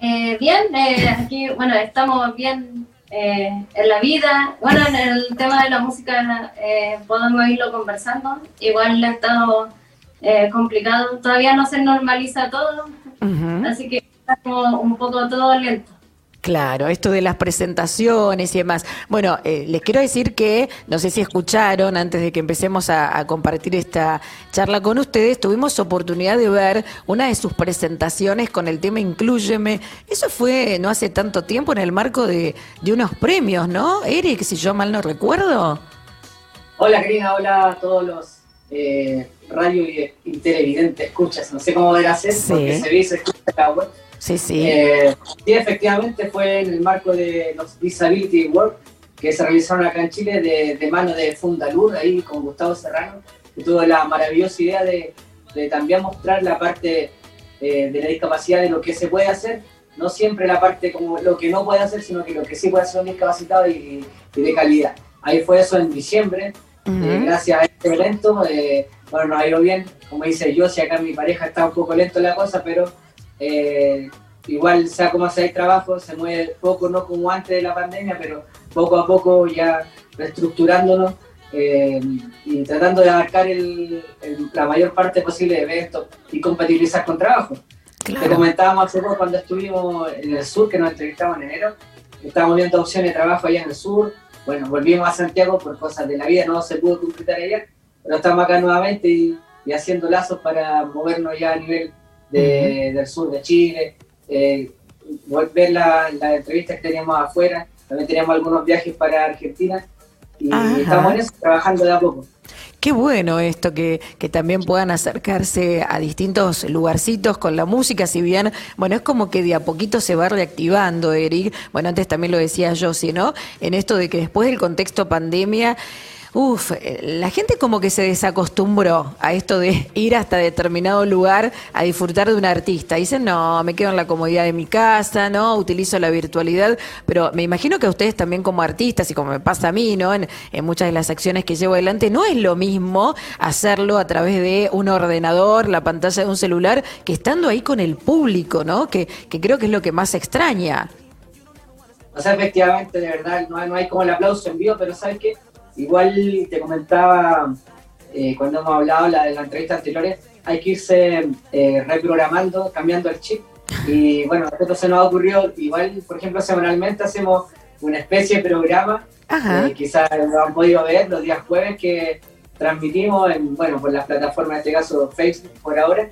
Eh, bien, eh, aquí, bueno, estamos bien eh, en la vida. Bueno, en el tema de la música eh, podemos irlo conversando. Igual ha estado eh, complicado. Todavía no se normaliza todo, así que está como un poco todo lento. Claro, esto de las presentaciones y demás. Bueno, eh, les quiero decir que, no sé si escucharon antes de que empecemos a, a compartir esta charla con ustedes, tuvimos oportunidad de ver una de sus presentaciones con el tema Inclúyeme. Eso fue no hace tanto tiempo en el marco de, de unos premios, ¿no? Eric, si yo mal no recuerdo. Hola Karina, hola a todos los eh, radio y, y televidentes, escuchas, no sé cómo hacer Sí. porque se ve y se escucha la web. Sí, sí. Eh, sí, efectivamente fue en el marco de los Disability Work que se realizaron acá en Chile de, de mano de Fundalur, ahí con Gustavo Serrano, que tuvo la maravillosa idea de, de también mostrar la parte eh, de la discapacidad de lo que se puede hacer, no siempre la parte como lo que no puede hacer, sino que lo que sí puede hacer un discapacitado y, y de calidad. Ahí fue eso en diciembre, eh, gracias a este evento, eh, bueno, nos ha ido bien, como dice yo, si acá mi pareja está un poco lento la cosa, pero eh, igual sea como sea el trabajo, se mueve poco, no como antes de la pandemia, pero poco a poco ya reestructurándonos eh, y tratando de abarcar el- el- la mayor parte posible de eventos y compatibilizar con trabajo. Te comentábamos hace poco cuando estuvimos en el sur, que nos entrevistamos en enero, estábamos viendo opciones de trabajo allá en el sur, bueno, volvimos a Santiago por cosas de la vida, no se pudo concretar allá, pero estamos acá nuevamente y, y haciendo lazos para movernos ya a nivel de- del sur de Chile, eh, ver las la entrevistas que teníamos afuera, también teníamos algunos viajes para Argentina y Ajá. estamos en eso, trabajando de a poco. Qué bueno esto, que, que también puedan acercarse a distintos lugarcitos con la música, si bien, bueno, es como que de a poquito se va reactivando, Eric. Bueno, antes también lo decía Josie, ¿no? En esto de que después del contexto pandemia, Uf, eh, la gente como que se desacostumbró a esto de ir hasta determinado lugar a disfrutar de un artista. Dicen, no, me quedo en la comodidad de mi casa, no, utilizo la virtualidad, pero me imagino que a ustedes también como artistas y como me pasa a mí, ¿no? En, en muchas de las acciones que llevo adelante, no es lo mismo hacerlo a través de un ordenador, la pantalla de un celular, que estando ahí con el público, ¿no? Que, que creo que es lo que más extraña. O sea, efectivamente, de verdad, no hay, no hay como el aplauso en vivo, pero ¿sabes qué? Igual te comentaba eh, cuando hemos hablado la, de las entrevistas anteriores, hay que irse eh, reprogramando, cambiando el chip. Y bueno, nosotros se nos ha ocurrido, igual, por ejemplo, semanalmente hacemos una especie de programa, eh, quizás lo han podido ver los días jueves que transmitimos en, bueno, por las plataformas, en este caso Facebook por ahora.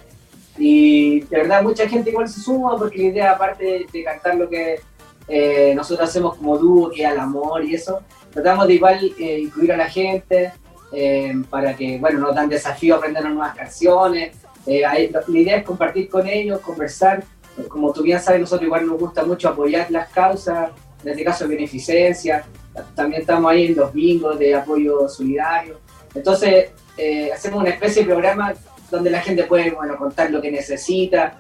Y de verdad mucha gente igual se suma porque la idea aparte de, de cantar lo que eh, nosotros hacemos como dúo, que es al amor y eso, tratamos de igual eh, incluir a la gente eh, para que, bueno, nos dan desafío aprender nuevas canciones. Eh, la idea es compartir con ellos, conversar. Como tú bien sabes, nosotros igual nos gusta mucho apoyar las causas, en este caso beneficencia. También estamos ahí en los bingos de apoyo solidario. Entonces, eh, hacemos una especie de programa donde la gente puede bueno, contar lo que necesita.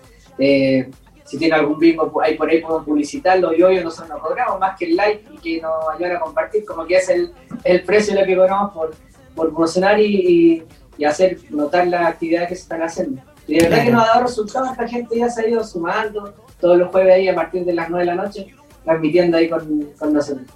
Si tiene algún bingo ahí por ahí podemos publicitarlo y hoy nosotros nos cobramos más que el like y que nos ayudan a compartir, como que es el, el precio lo que cobramos por, por promocionar y, y- hacer notar las actividades que se están haciendo. Y de verdad que nos ha dado resultados, esta gente ya se ha ido sumando todos los jueves ahí a partir de las 9 de la noche, transmitiendo ahí con, con nosotros.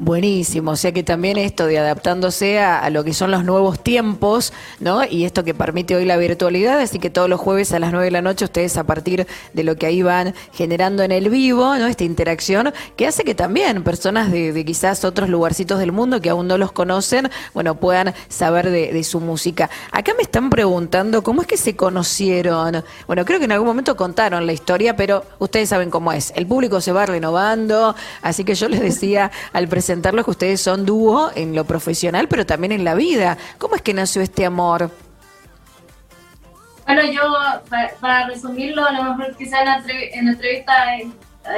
Buenísimo, o sea que también esto de adaptándose a, lo que son los nuevos tiempos, ¿no? Y esto que permite hoy la virtualidad, así que todos los jueves a las 9 de la noche ustedes a partir de lo que ahí van generando en el vivo, ¿no? Esta interacción que hace que también personas de, quizás otros lugarcitos del mundo que aún no los conocen, bueno, puedan saber de, de su música. Acá me están preguntando cómo es que se conocieron. Bueno, creo que en algún momento contaron la historia, pero ustedes saben cómo es. El público se va renovando, así que yo les decía al presentarlos que ustedes son dúo en lo profesional, pero también en la vida. ¿Cómo es que nació este amor? Bueno, yo, pa- para resumirlo, a lo mejor quizá en, la en entrevistas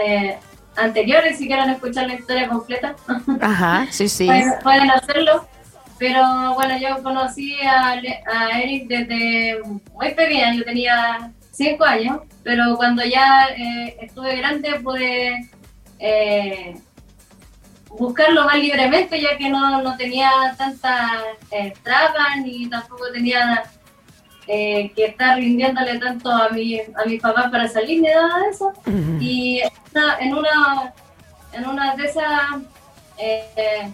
eh, anteriores, si quieren escuchar la historia completa, Ajá, sí, sí. pueden, pueden hacerlo. Pero bueno, yo conocí a, a Eric desde muy pequeña, yo tenía cinco años, pero cuando ya eh, estuve grande pude eh, buscarlo más libremente, ya que no, no tenía tantas eh, trabas ni tampoco tenía eh, que estar rindiéndole tanto a, mi, a mis papás para salir ni nada de eso. Y en una, en una de esas, eh,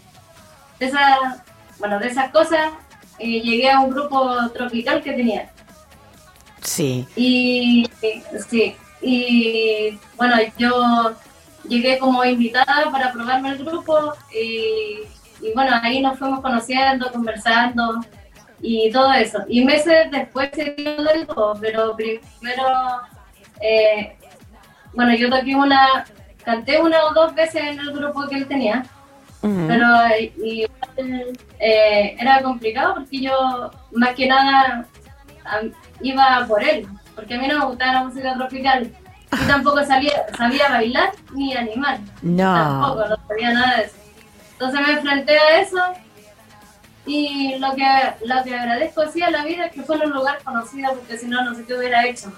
de esas, bueno, de esas cosas, eh, llegué a un grupo tropical que tenía. Sí. Y sí, y bueno, yo llegué como invitada para probarme el grupo y, y bueno, ahí nos fuimos conociendo, conversando y todo eso. Y meses después se dio del todo, pero primero, eh, bueno, yo toqué una, canté una o dos veces en el grupo que él tenía, pero eh, eh, era complicado porque yo más que nada iba por él, porque a mí no me gustaba la música tropical y tampoco sabía, sabía bailar ni animar, No. tampoco, no sabía nada de eso. Entonces me enfrenté a eso y lo que, lo que agradezco así a la vida es que fue en un lugar conocido porque si no, no sé qué hubiera hecho.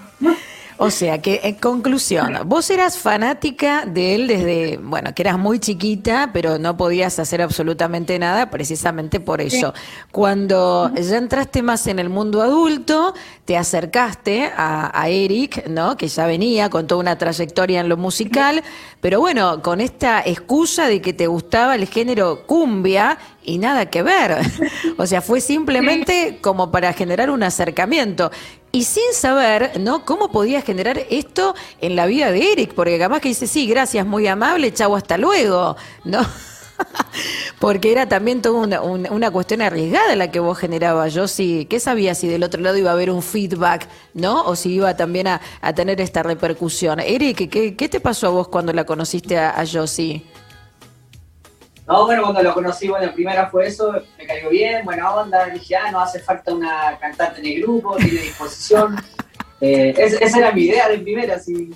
O sea que, en conclusión, vos eras fanática de él desde, bueno, que eras muy chiquita, pero no podías hacer absolutamente nada precisamente por eso. Cuando ya entraste más en el mundo adulto, te acercaste a, a Eric, ¿no? Que ya venía con toda una trayectoria en lo musical, pero bueno, con esta excusa de que te gustaba el género cumbia y nada que ver. O sea, fue simplemente como para generar un acercamiento. Y sin saber, ¿no? ¿Cómo podía generar esto en la vida de Eric? Porque capaz que dice, sí, gracias, muy amable, chau, hasta luego, ¿no? Porque era también toda una, una- una cuestión arriesgada la que vos generabas. Yo sí, ¿qué sabía si del otro lado iba a haber un feedback, ¿no? O si iba también a, tener esta repercusión. Eric, ¿qué, qué te pasó a vos cuando la conociste a, a Josie? No, bueno, cuando lo conocí, bueno, primera fue eso, me cayó bien, buena onda, dije, ah, no hace falta una cantante en el grupo, tiene disposición. Eh, es- esa era mi idea de primera, así.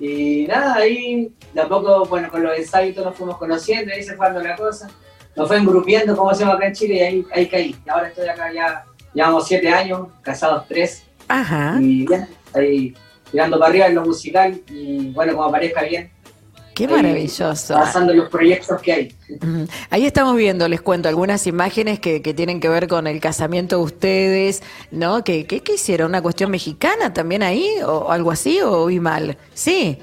Y nada, ahí de a poco, bueno, con los ensayos nos fuimos conociendo, ahí se fue dando la cosa. Nos fue engrupiendo, como se llama acá en Chile, y ahí, ahí caí. Y ahora estoy acá ya, llevamos siete años, casados tres, Ajá. y bien, ahí tirando para arriba en lo musical, y bueno, como aparezca bien. Qué maravilloso. Pasando los proyectos que hay. Ahí estamos viendo, les cuento, algunas imágenes que, que tienen que ver con el casamiento de ustedes, ¿no? ¿Qué, qué, qué hicieron? ¿Una cuestión mexicana también ahí? ¿O algo así? ¿O vi mal? Sí.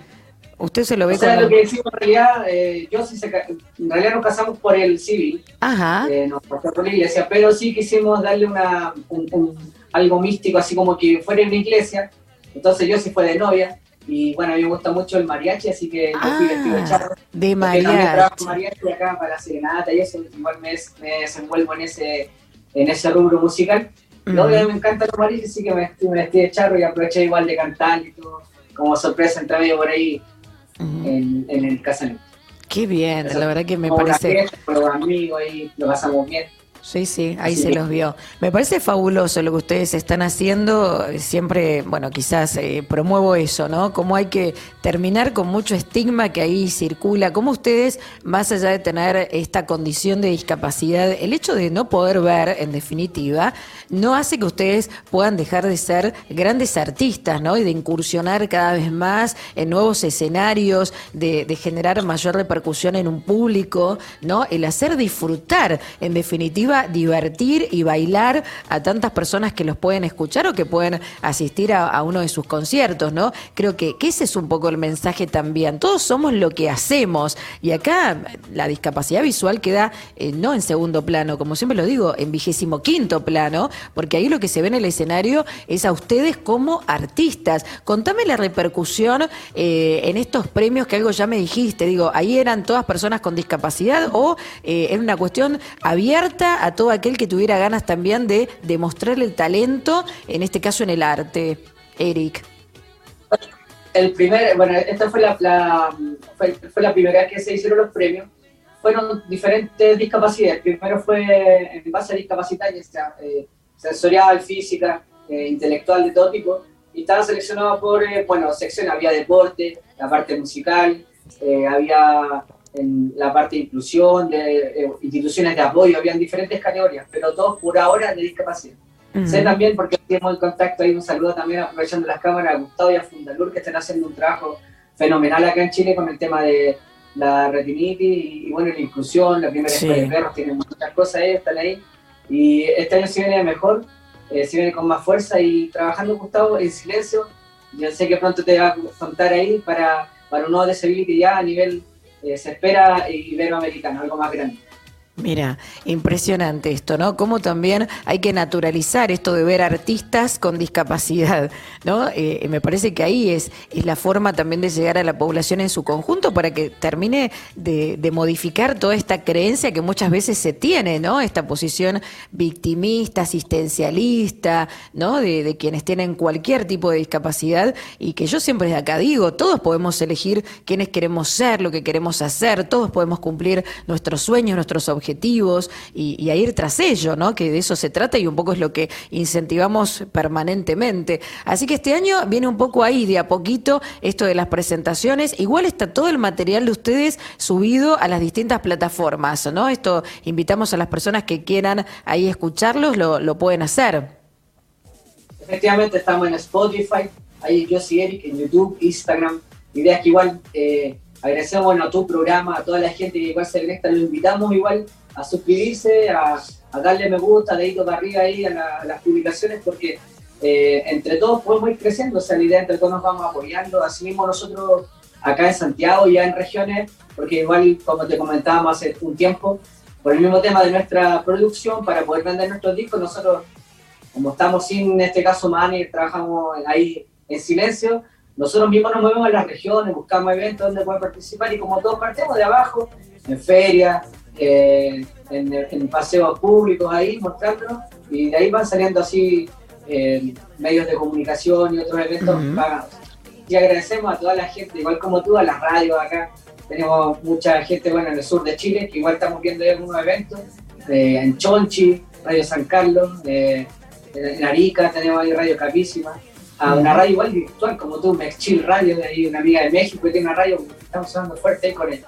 Usted se lo ve O sea, como... lo que decimos en realidad, eh, yo sí se en realidad nos casamos por el civil, Ajá. eh, nos casamos por la iglesia, pero sí quisimos darle una, un- un- algo místico, así como que fuera en una iglesia. Entonces yo sí fue de novia. Y bueno, a mí me gusta mucho el mariachi, así que yo fui vestido de charro. Ah, de mariachi. mariachi acá para la serenata y eso, igual me, me desenvuelvo en ese, en ese rubro musical. Y Ujú. obviamente me encanta los mariachis, así que me, me vestí de charro y aproveché igual de cantar y todo, como sorpresa entre medio por ahí en, en el casamiento. Qué bien, la verdad que me parece. fiesta, con los amigos ahí lo pasamos bien. Sí, sí, ahí se los vio. Me parece fabuloso lo que ustedes están haciendo. Siempre, bueno, quizás eh, promuevo eso, ¿no? Cómo hay que terminar con mucho estigma que ahí circula. Cómo ustedes, más allá de tener esta condición de discapacidad, el hecho de no poder ver, en definitiva, no hace que ustedes puedan dejar de ser grandes artistas, ¿no? Y de incursionar cada vez más en nuevos escenarios, de, de generar mayor repercusión en un público, ¿no? El hacer disfrutar, en definitiva, divertir y bailar a tantas personas que los pueden escuchar o que pueden asistir a, a uno de sus conciertos, ¿no? Creo que, ese es un poco el mensaje también. Todos somos lo que hacemos y acá la discapacidad visual queda eh, no en segundo plano, como siempre lo digo, en vigésimo quinto plano, porque ahí lo que se ve en el escenario es a ustedes como artistas. Contame la repercusión eh, en estos premios que algo ya me dijiste, digo, ahí eran todas personas con discapacidad o eh, era una cuestión abierta a todo aquel que tuviera ganas también de demostrar el talento, en este caso en el arte. Eric. El primer, bueno, esta fue la, la- fue, fue la primera vez que se hicieron los premios. Fueron diferentes discapacidades. Primero fue en base a discapacidades, eh, sensorial, física, eh, intelectual, de todo tipo. Y estaba seleccionado por, eh, bueno, sección, había deporte, la parte musical, había en la parte de inclusión, de eh, instituciones de apoyo, habían diferentes categorías, pero todos por ahora de discapacidad. Sé también, porque tenemos el contacto ahí, un saludo también aprovechando las cámaras a Gustavo y a Fundalur, que están haciendo un trabajo fenomenal acá en Chile con el tema de la retinitis y, y, bueno, la inclusión, la primera Sí. de perros, tienen muchas cosas ahí, están ahí. Y este año sí viene mejor, eh, sí viene con más fuerza y trabajando Gustavo en silencio. Yo sé que pronto te va a contar ahí para, para un nuevo disability ya a nivel, eh, se espera iberoamericano, algo más grande. Mira, impresionante esto, ¿no? Cómo también hay que naturalizar esto de ver artistas con discapacidad, ¿no? Eh, me parece que ahí es, es la forma también de llegar a la población en su conjunto para que termine de, modificar toda esta creencia que muchas veces se tiene, ¿no? Esta posición victimista, asistencialista, ¿no? De, de quienes tienen cualquier tipo de discapacidad y que yo siempre de acá digo, todos podemos elegir quiénes queremos ser, lo que queremos hacer, todos podemos cumplir nuestros sueños, nuestros objetivos y, y a ir tras ello, ¿no? Que de eso se trata y un poco es lo que incentivamos permanentemente. Así que este año viene un poco ahí, de a poquito, esto de las presentaciones. Igual está todo el material de ustedes subido a las distintas plataformas, ¿no? Esto invitamos a las personas que quieran ahí escucharlos, lo, pueden hacer. Efectivamente estamos en Spotify, ahí yo soy Eric, en YouTube, Instagram. La idea es que igual eh, agradecemos a tu programa, a toda la gente que igual se conecta, lo invitamos igual a suscribirse, a, darle me gusta, dedito para arriba ahí a, la- a las publicaciones, porque eh, entre todos podemos ir creciendo, o sea, la idea entre todos nos vamos apoyando, así mismo nosotros acá en Santiago, ya en regiones, porque igual, como te comentábamos hace un tiempo, por el mismo tema de nuestra producción, para poder vender nuestros discos, nosotros como estamos sin, este caso, manager, trabajamos ahí en silencio, nosotros mismos nos movemos en las regiones, buscamos eventos donde pueden participar y como todos partimos de abajo, en ferias, eh, en, en paseos públicos ahí, mostrándonos, y de ahí van saliendo así eh, medios de comunicación y otros eventos pagados. Y agradecemos a toda la gente, igual como tú, a las radios acá. Tenemos mucha gente, bueno, en el sur de Chile, que igual estamos viendo ahí algunos eventos, eh, en Chonchi, Radio San Carlos, en Arica tenemos ahí Radio Capísima, a una radio igual virtual como tú, Mexchill Radio, de ahí una amiga de México que tiene una radio que estamos sonando fuerte ahí con él.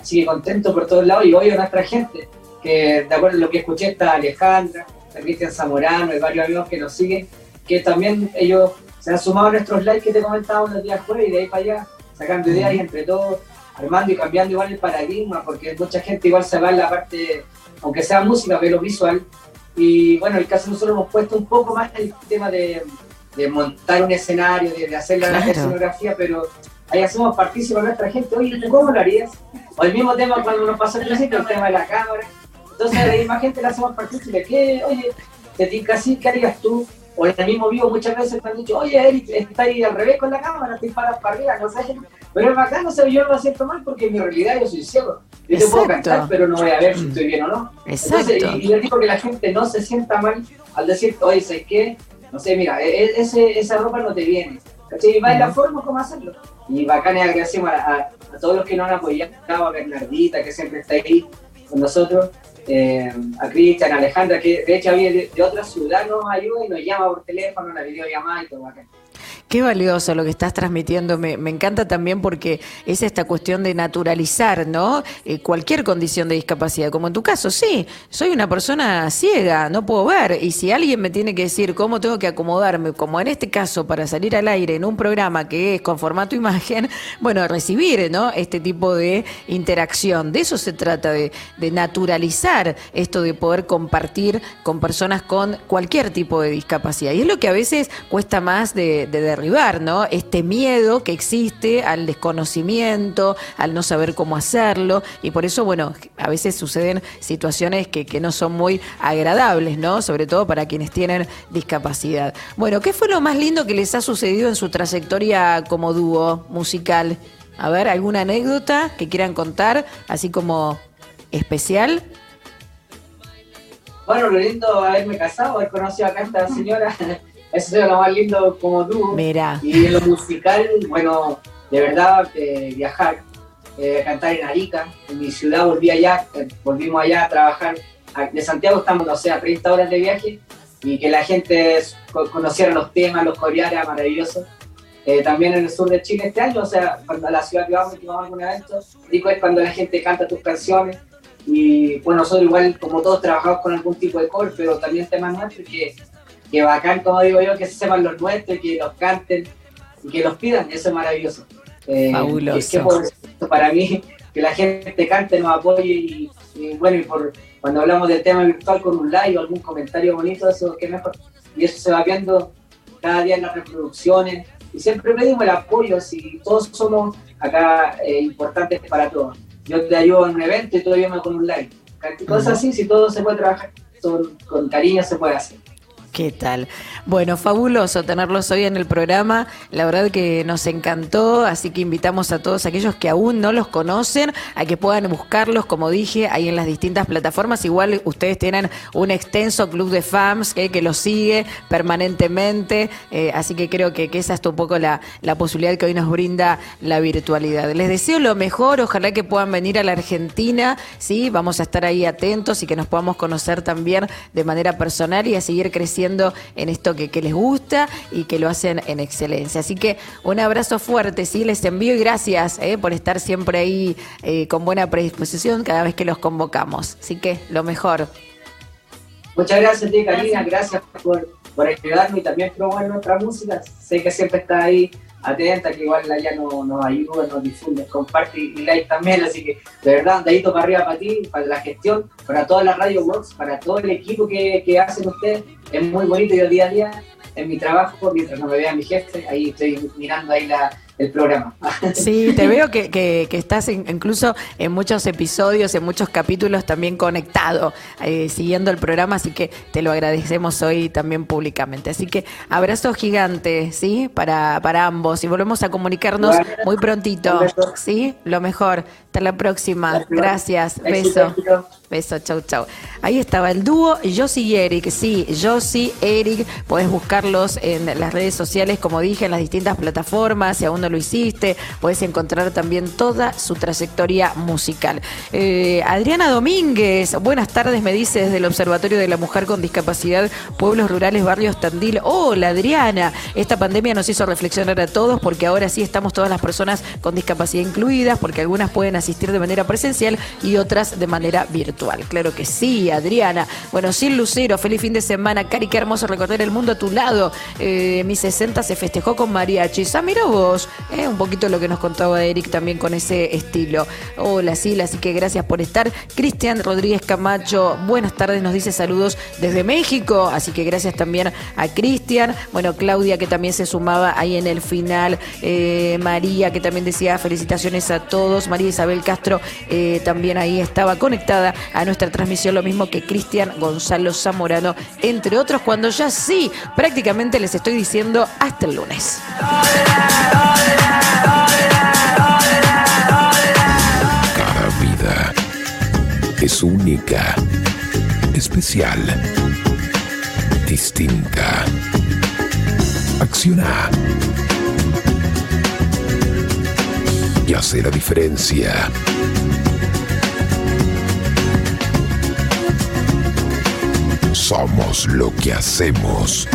Así que contento por todos lados y hoy a nuestra gente, que de acuerdo a lo que escuché está Alejandra, está Cristian Zamorano y varios amigos que nos siguen, que también ellos se han sumado a nuestros likes que te comentábamos los días jueves y de ahí para allá, sacando ideas y entre todos, armando y cambiando igual el paradigma, porque mucha gente igual se va en la parte, aunque sea música, pero visual. Y bueno, el caso nosotros hemos puesto un poco más el tema de, de montar un escenario, de, de hacer la Claro. escenografía, pero ahí hacemos partícipe a nuestra gente, oye, ¿tú cómo lo harías? O el mismo tema cuando nos pasó al principio, el tema de la cámara. Entonces a la misma gente le hacemos partícipe, ¿qué, oye, te tinca así, ¿qué harías tú? o en el mismo vivo muchas veces me han dicho, oye, Eric, está ahí al revés con la cámara, estoy para, para arriba, no sé. Pero es bacán, no sé, yo no lo siento mal porque en mi realidad yo soy ciego. Yo te puedo Exacto. cantar, pero no voy a ver si estoy bien o no. Exacto. Entonces, y, y digo que la gente no se sienta mal al decir, oye, ¿sabes qué? No sé, mira, e- e- ese, esa ropa no te viene. ¿Cachai? Y va en la forma como hacerlo. Y bacán es agradecemos a, a- a todos los que nos han apoyado, a Bernardita, que siempre está ahí con nosotros, eh, a Cristian, a Alejandra, que de hecho de, de otra ciudad nos ayuda y nos llama por teléfono, una videollamada y todo bacán. Qué valioso lo que estás transmitiendo. Me, encanta también porque es esta cuestión de naturalizar, ¿no? Eh, cualquier condición de discapacidad. Como en tu caso, sí, soy una persona ciega, no puedo ver. Y si alguien me tiene que decir cómo tengo que acomodarme, como en este caso, para salir al aire en un programa que es con formato imagen, bueno, recibir, ¿no? Este tipo de interacción. De eso se trata, de, de naturalizar esto de poder compartir con personas con cualquier tipo de discapacidad. Y es lo que a veces cuesta más de, de derribar, ¿no? Este miedo que existe al desconocimiento, al no saber cómo hacerlo. Y por eso, bueno, a veces suceden situaciones que, que no son muy agradables, ¿no? Sobre todo para quienes tienen discapacidad. Bueno, ¿qué fue lo más lindo que les ha sucedido en su trayectoria como dúo musical? A ver, ¿alguna anécdota que quieran contar, así como especial? Bueno, lo lindo haberme casado, haber conocido acá a esta señora, eso es lo más lindo como tú. Mira. Y en lo musical, bueno, de verdad, eh, viajar, eh, cantar en Arica, en mi ciudad volví allá, eh, volvimos allá a trabajar. A- De Santiago estamos, no sé, a 30 horas de viaje y que la gente co- conociera los temas, los coreara, maravilloso. Eh, también en el sur de Chile este año, o sea, cuando a la ciudad que vamos, que vamos a algún evento, rico es cuando la gente canta tus canciones y bueno, nosotros igual como todos trabajamos con algún tipo de core, pero también temas nuestros que, que bacán, como digo yo, que se sepan los nuestros, que los canten y que los pidan, eso es maravilloso. Eh, Fabuloso. es que por para mí, que la gente cante, nos apoye y, y bueno, y por cuando hablamos del tema virtual con un like o algún comentario bonito, eso qué mejor. Y eso se va viendo cada día en las reproducciones. Y siempre pedimos el apoyo, si todos somos acá eh, importantes para todos. Yo te ayudo en un evento y tú ayúdame con un like. Cosas así, si todo se puede trabajar con cariño, se puede hacer. ¿Qué tal? Bueno, fabuloso tenerlos hoy en el programa. La verdad que nos encantó, así que invitamos a todos aquellos que aún no los conocen a que puedan buscarlos, como dije, ahí en las distintas plataformas. Igual ustedes tienen un extenso club de fans que, los sigue permanentemente, eh, así que creo que, que esa es un poco la, la posibilidad que hoy nos brinda la virtualidad. Les deseo lo mejor, ojalá que puedan venir a la Argentina, sí, vamos a estar ahí atentos y que nos podamos conocer también de manera personal y a seguir creciendo en esto que, que les gusta y que lo hacen en excelencia. Así que un abrazo fuerte, sí, les envío y gracias eh, por estar siempre ahí eh, con buena predisposición cada vez que los convocamos. Así que lo mejor. Muchas gracias a ti, Karina. Gracias por, por ayudarme y también promover nuestra música. Sé que siempre está ahí atenta, que igual allá nos, nos ayuda, nos difunde, comparte y like también. Así que, de verdad, dadito para arriba para ti, para la gestión, para toda la Radio Works, para todo el equipo que, que hacen ustedes. Es muy bonito yo día a día en mi trabajo, mientras no me vea mi jefe, ahí estoy mirando ahí la, el programa. Sí, te veo que, que- que estás en- incluso en muchos episodios, en muchos capítulos también conectado, eh, siguiendo el programa, así que te lo agradecemos hoy también públicamente. Así que abrazo gigante, ¿sí? Para, para ambos y volvemos a comunicarnos Bueno, muy prontito. ¿sí? Lo mejor. Hasta la próxima. Gracias. Éxito, Beso. Beso, chau, chau. Ahí estaba el dúo Josie y Eric. Sí, Josie, Eric. Podés buscarlos en las redes sociales, como dije, en las distintas plataformas. Si aún no lo hiciste, podés encontrar también toda su trayectoria musical. Eh, Adriana Domínguez, buenas tardes, me dice desde el Observatorio de la Mujer con Discapacidad, Pueblos Rurales, Barrios Tandil. Hola, Adriana. Esta pandemia nos hizo reflexionar a todos porque ahora sí estamos todas las personas con discapacidad incluidas, porque algunas pueden asistir de manera presencial y otras de manera virtual. Claro que sí, Adriana. Bueno, Sil Lucero, feliz fin de semana. Cari, qué hermoso recorrer el mundo a tu lado. Eh, mi 60 se festejó con mariachis. Ah, mira vos. ¿eh? un poquito lo que nos contaba Eric también con ese estilo. Hola, Sil, así que gracias por estar. Cristian Rodríguez Camacho, buenas tardes, nos dice saludos desde México, así que gracias también a Cristian. Bueno, Claudia que también se sumaba ahí en el final. Eh, María que también decía felicitaciones a todos. María Isabel Castro eh, también ahí estaba conectada a nuestra transmisión, lo mismo que Cristian Gonzalo Zamorano, entre otros, cuando ya sí, prácticamente les estoy diciendo hasta el lunes. Cada vida es única, especial, distinta. Acciona. Y hace la diferencia. Somos lo que hacemos.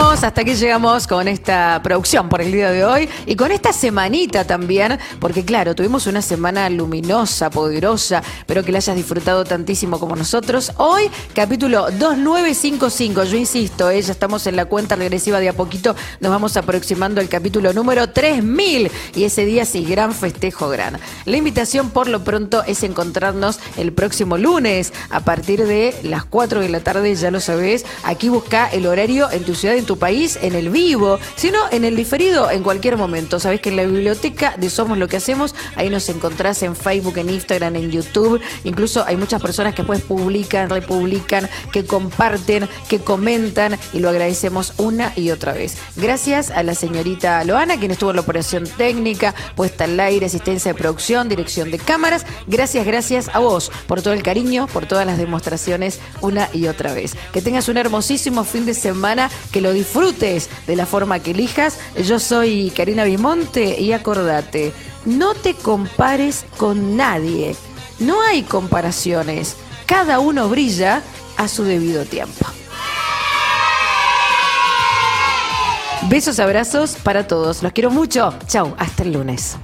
Hasta aquí llegamos con esta producción por el día de hoy y con esta semanita también, porque claro, tuvimos una semana luminosa, poderosa, pero que la hayas disfrutado tantísimo como nosotros. Hoy, capítulo 2955, yo insisto, eh, ya estamos en la cuenta regresiva de a poquito, nos vamos aproximando al capítulo número 3000 y ese día sí, gran festejo, gran. La invitación por lo pronto es encontrarnos el próximo lunes a partir de las 4 de la tarde, ya lo sabés, aquí busca el horario en tu ciudad, en tu país, en el vivo, sino en el diferido en cualquier momento. Sabés que en la biblioteca de Somos lo que hacemos, ahí nos encontrás en Facebook, en Instagram, en YouTube. Incluso hay muchas personas que pues publican, republican, que comparten, que comentan y lo agradecemos una y otra vez. Gracias a la señorita Loana, quien estuvo en la operación técnica, puesta al aire, asistencia de producción, dirección de cámaras. Gracias, gracias a vos por todo el cariño, por todas las demostraciones una y otra vez. Que tengas un hermosísimo fin de semana, que disfrutes de la forma que elijas. Yo soy Karina Bimonte y acordate, no te compares con nadie. No hay comparaciones. Cada uno brilla a su debido tiempo. Besos, abrazos para todos. Los quiero mucho. Chau, hasta el lunes.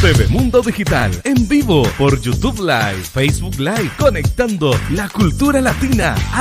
TV Mundo Digital en vivo por YouTube Live, Facebook Live, conectando la cultura latina al